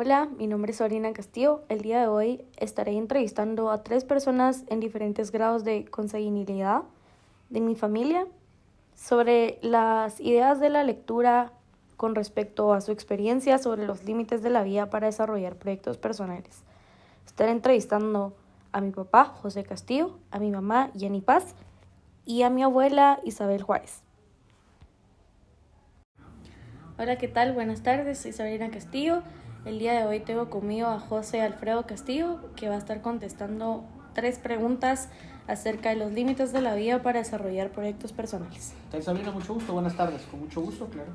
Hola, mi nombre es Orina Castillo. El día de hoy estaré entrevistando a tres personas en diferentes grados de consanguinidad de mi familia sobre las ideas de la lectura con respecto a su experiencia sobre los límites de la vida para desarrollar proyectos personales. Estaré entrevistando a mi papá, José Castillo, a mi mamá, Jenny Paz, y a mi abuela, Isabel Juárez. Hola, ¿qué tal? Buenas tardes, soy Sabrina Castillo. El día de hoy tengo conmigo a José Alfredo Castillo, que va a estar contestando tres preguntas acerca de los límites de la vida para desarrollar proyectos personales. tal, Sabrina? Mucho gusto, buenas tardes, con mucho gusto, claro.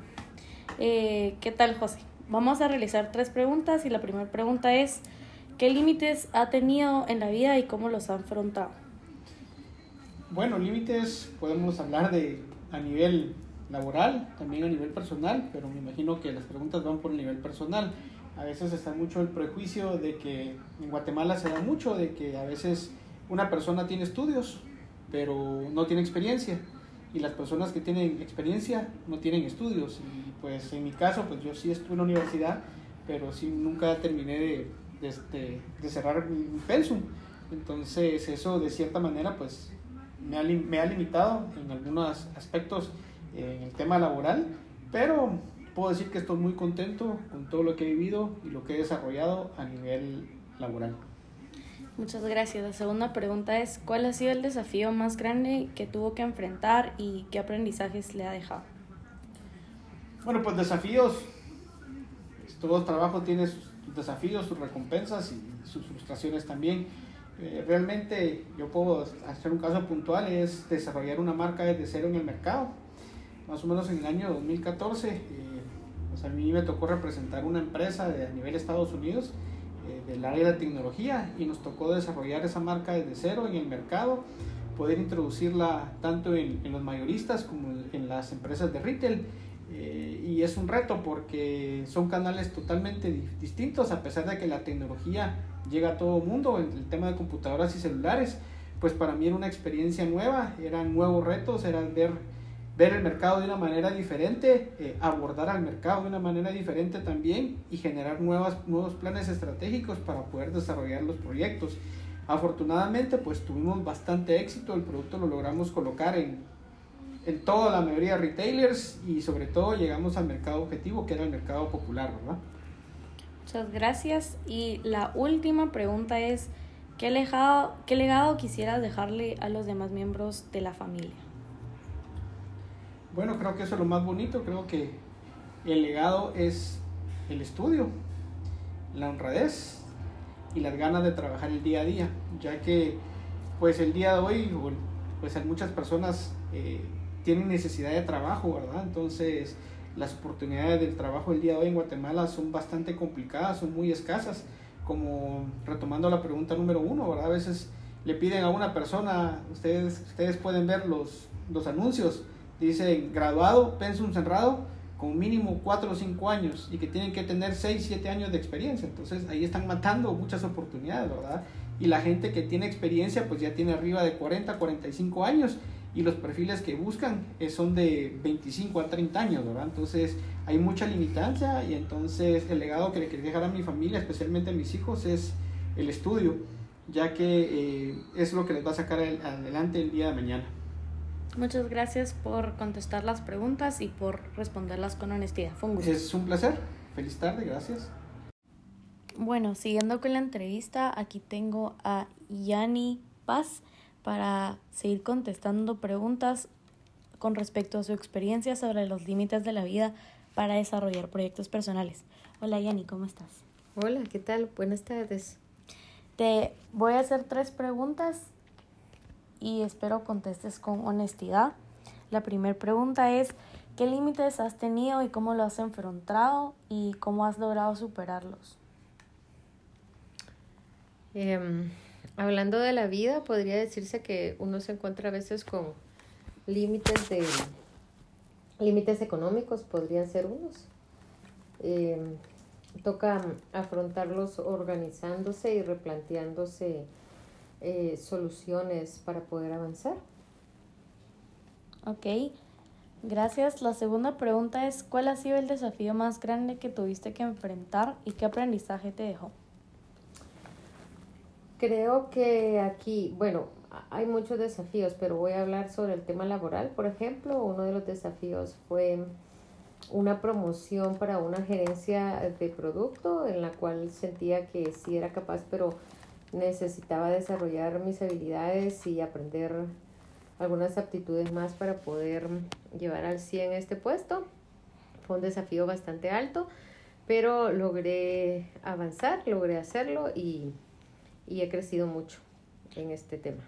Eh, ¿Qué tal, José? Vamos a realizar tres preguntas y la primera pregunta es, ¿qué límites ha tenido en la vida y cómo los ha afrontado? Bueno, límites podemos hablar de a nivel laboral, también a nivel personal, pero me imagino que las preguntas van por el nivel personal. A veces está mucho el prejuicio de que en Guatemala se da mucho de que a veces una persona tiene estudios, pero no tiene experiencia. Y las personas que tienen experiencia no tienen estudios. Y pues en mi caso, pues yo sí estuve en la universidad, pero sí nunca terminé de, de, este, de cerrar mi pensum. Entonces eso de cierta manera pues me ha, me ha limitado en algunos aspectos en el tema laboral, pero puedo decir que estoy muy contento con todo lo que he vivido y lo que he desarrollado a nivel laboral. Muchas gracias. La segunda pregunta es, ¿cuál ha sido el desafío más grande que tuvo que enfrentar y qué aprendizajes le ha dejado? Bueno, pues desafíos. Todo trabajo tiene sus desafíos, sus recompensas y sus frustraciones también. Eh, realmente yo puedo hacer un caso puntual, es desarrollar una marca desde cero en el mercado. Más o menos en el año 2014, eh, pues a mí me tocó representar una empresa de, a nivel Estados Unidos eh, del área de tecnología y nos tocó desarrollar esa marca desde cero en el mercado, poder introducirla tanto en, los mayoristas como en, las empresas de retail. Eh, y es un reto porque son canales totalmente distintos a pesar de que la tecnología llega a todo mundo, en el tema de computadoras y celulares, pues para mí era una experiencia nueva, eran nuevos retos, era ver ver el mercado de una manera diferente, eh, abordar al mercado de una manera diferente también y generar nuevos planes estratégicos para poder desarrollar los proyectos. Afortunadamente, pues tuvimos bastante éxito, el producto lo logramos colocar en, en toda la mayoría de retailers y sobre todo llegamos al mercado objetivo, que era el mercado popular, ¿verdad? Muchas gracias. Y la última pregunta es, ¿qué legado, qué legado quisieras dejarle a los demás miembros de la familia? Bueno, creo que eso es lo más bonito, creo que el legado es el estudio, la honradez y las ganas de trabajar el día a día, ya que pues el día de hoy pues muchas personas eh, tienen necesidad de trabajo, ¿verdad? Entonces las oportunidades del trabajo el día de hoy en Guatemala son bastante complicadas, son muy escasas, como retomando la pregunta número uno, ¿verdad? A veces le piden a una persona, ustedes, ustedes pueden ver los, los anuncios, dice graduado, pensum cerrado, con mínimo 4 o 5 años y que tienen que tener 6, 7 años de experiencia. Entonces ahí están matando muchas oportunidades, ¿verdad? Y la gente que tiene experiencia pues ya tiene arriba de 40, 45 años y los perfiles que buscan son de 25 a 30 años, ¿verdad? Entonces hay mucha limitancia y entonces el legado que le quería dejar a mi familia, especialmente a mis hijos, es el estudio, ya que eh, es lo que les va a sacar adelante el día de mañana. Muchas gracias por contestar las preguntas y por responderlas con honestidad. Fue un gusto. Es un placer. Feliz tarde, gracias. Bueno, siguiendo con la entrevista, aquí tengo a Yani Paz para seguir contestando preguntas con respecto a su experiencia sobre los límites de la vida para desarrollar proyectos personales. Hola Yani, ¿cómo estás? Hola, ¿qué tal? Buenas tardes. Te voy a hacer tres preguntas y espero contestes con honestidad. La primera pregunta es, ¿qué límites has tenido y cómo lo has enfrentado y cómo has logrado superarlos? Eh, hablando de la vida, podría decirse que uno se encuentra a veces con límites de límites económicos, podrían ser unos. Eh, toca afrontarlos organizándose y replanteándose eh, soluciones para poder avanzar. Ok. Gracias. La segunda pregunta es, ¿cuál ha sido el desafío más grande que tuviste que enfrentar y qué aprendizaje te dejó? Creo que aquí, bueno, hay muchos desafíos, pero voy a hablar sobre el tema laboral. Por ejemplo, uno de los desafíos fue una promoción para una gerencia de producto en la cual sentía que sí era capaz, pero necesitaba desarrollar mis habilidades y aprender algunas aptitudes más para poder llevar al 100 este puesto. Fue un desafío bastante alto, pero logré avanzar, logré hacerlo y, y he crecido mucho en este tema.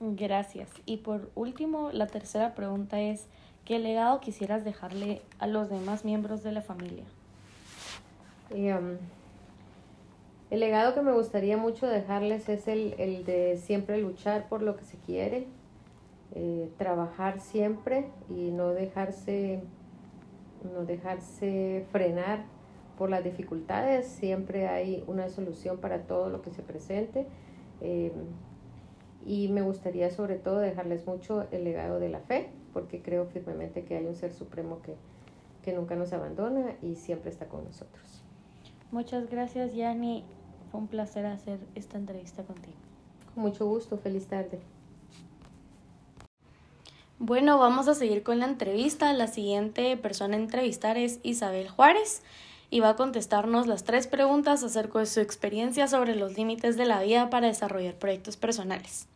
Gracias. Y por último, la tercera pregunta es, ¿qué legado quisieras dejarle a los demás miembros de la familia? Um, el legado que me gustaría mucho dejarles es el, el de siempre luchar por lo que se quiere, eh, trabajar siempre y no dejarse, no dejarse frenar por las dificultades. Siempre hay una solución para todo lo que se presente. Eh, y me gustaría sobre todo dejarles mucho el legado de la fe, porque creo firmemente que hay un ser supremo que, que nunca nos abandona y siempre está con nosotros. Muchas gracias, Yani. Fue un placer hacer esta entrevista contigo. Con mucho gusto. Feliz tarde. Bueno, vamos a seguir con la entrevista. La siguiente persona a entrevistar es Isabel Juárez y va a contestarnos las tres preguntas acerca de su experiencia sobre los límites de la vida para desarrollar proyectos personales.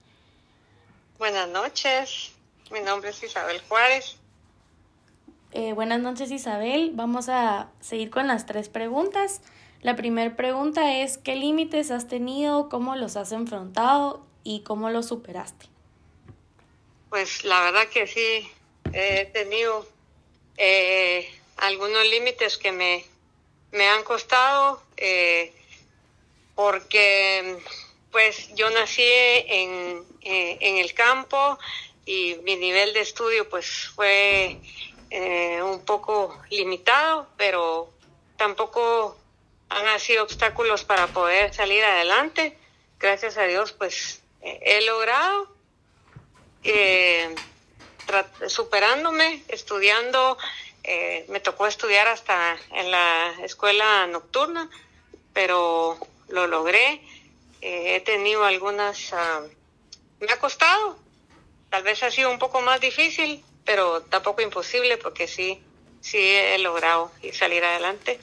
Buenas noches, mi nombre es Isabel Juárez. Eh, buenas noches Isabel, vamos a seguir con las tres preguntas. La primera pregunta es, ¿qué límites has tenido, cómo los has enfrentado y cómo los superaste? Pues la verdad que sí, he tenido eh, algunos límites que me, me han costado eh, porque pues yo nací en, eh, en, el campo y mi nivel de estudio pues fue un poco limitado, pero tampoco han sido obstáculos para poder salir adelante. Gracias a Dios pues he logrado eh, superándome, estudiando. Eh, me tocó estudiar hasta en la escuela nocturna, pero lo logré. Eh, he tenido algunas... Ah, me ha costado. Tal vez ha sido un poco más difícil, pero tampoco imposible porque sí, sí he logrado salir adelante.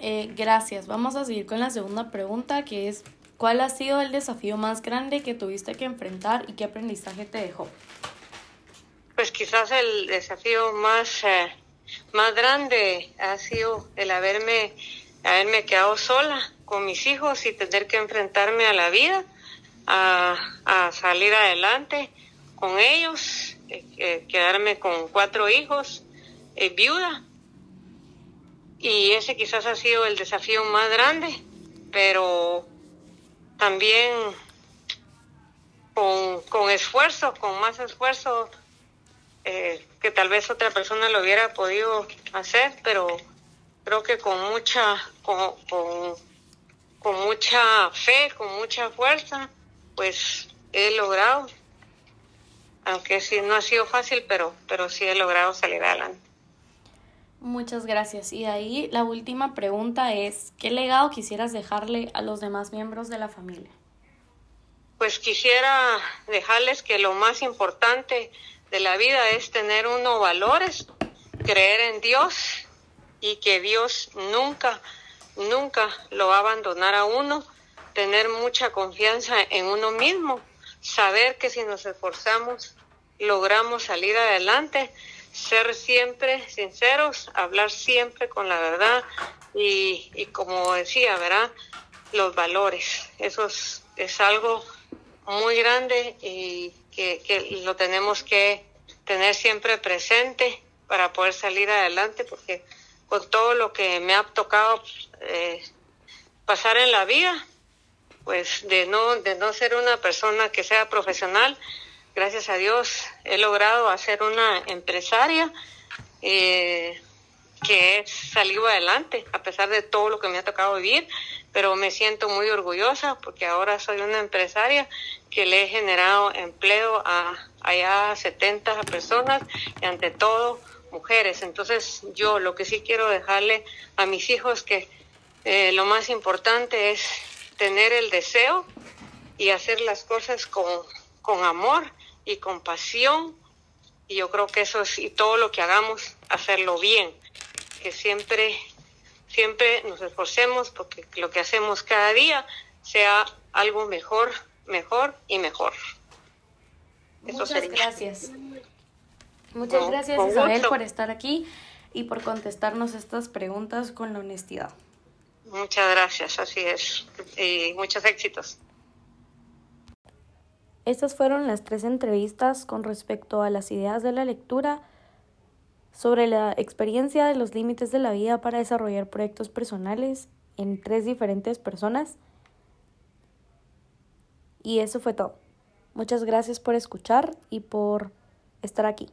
Eh, gracias. Vamos a seguir con la segunda pregunta, que es ¿Cuál ha sido el desafío más grande que tuviste que enfrentar y qué aprendizaje te dejó? Pues quizás el desafío más, eh, más grande ha sido el haberme, haberme quedado sola con mis hijos y tener que enfrentarme a la vida, a, salir adelante con ellos, eh, eh, quedarme con cuatro hijos, viuda. Y ese quizás ha sido el desafío más grande, pero también con, esfuerzo, con más esfuerzo eh, que tal vez otra persona lo hubiera podido hacer, pero creo que con mucha, con, con, mucha fe, con mucha fuerza, pues he logrado, aunque sí no ha sido fácil, pero, pero sí he logrado salir adelante. Muchas gracias. Y ahí la última pregunta es, ¿qué legado quisieras dejarle a los demás miembros de la familia? Pues quisiera dejarles que lo más importante de la vida es tener unos valores, creer en Dios y que Dios nunca, nunca lo va a abandonar a uno, tener mucha confianza en uno mismo, saber que si nos esforzamos logramos salir adelante ser siempre sinceros, hablar siempre con la verdad y, y como decía, ¿verdad? Los valores. Eso es, es algo muy grande y que, que, lo tenemos que tener siempre presente para poder salir adelante porque con todo lo que me ha tocado eh, pasar en la vida, pues de no, de no ser una persona que sea profesional, gracias a Dios he logrado hacer una empresaria eh, que he salido adelante a pesar de todo lo que me ha tocado vivir, pero me siento muy orgullosa porque ahora soy una empresaria que le he generado empleo a allá 70 personas y ante todo mujeres. Entonces yo lo que sí quiero dejarle a mis hijos que eh, lo más importante es tener el deseo y hacer las cosas con, con amor y con pasión. Y yo creo que eso es, y todo lo que hagamos, hacerlo bien. Que siempre, siempre nos esforcemos porque lo que hacemos cada día sea algo mejor, mejor y mejor. Muchas gracias. Muchas gracias Isabel por estar aquí y por contestarnos estas preguntas con la honestidad. Muchas gracias, así es. Y muchos éxitos. Estas fueron las tres entrevistas con respecto a las ideas de la lectura sobre la experiencia de los límites de la vida para desarrollar proyectos personales en tres diferentes personas. Y eso fue todo. Muchas gracias por escuchar y por estar aquí.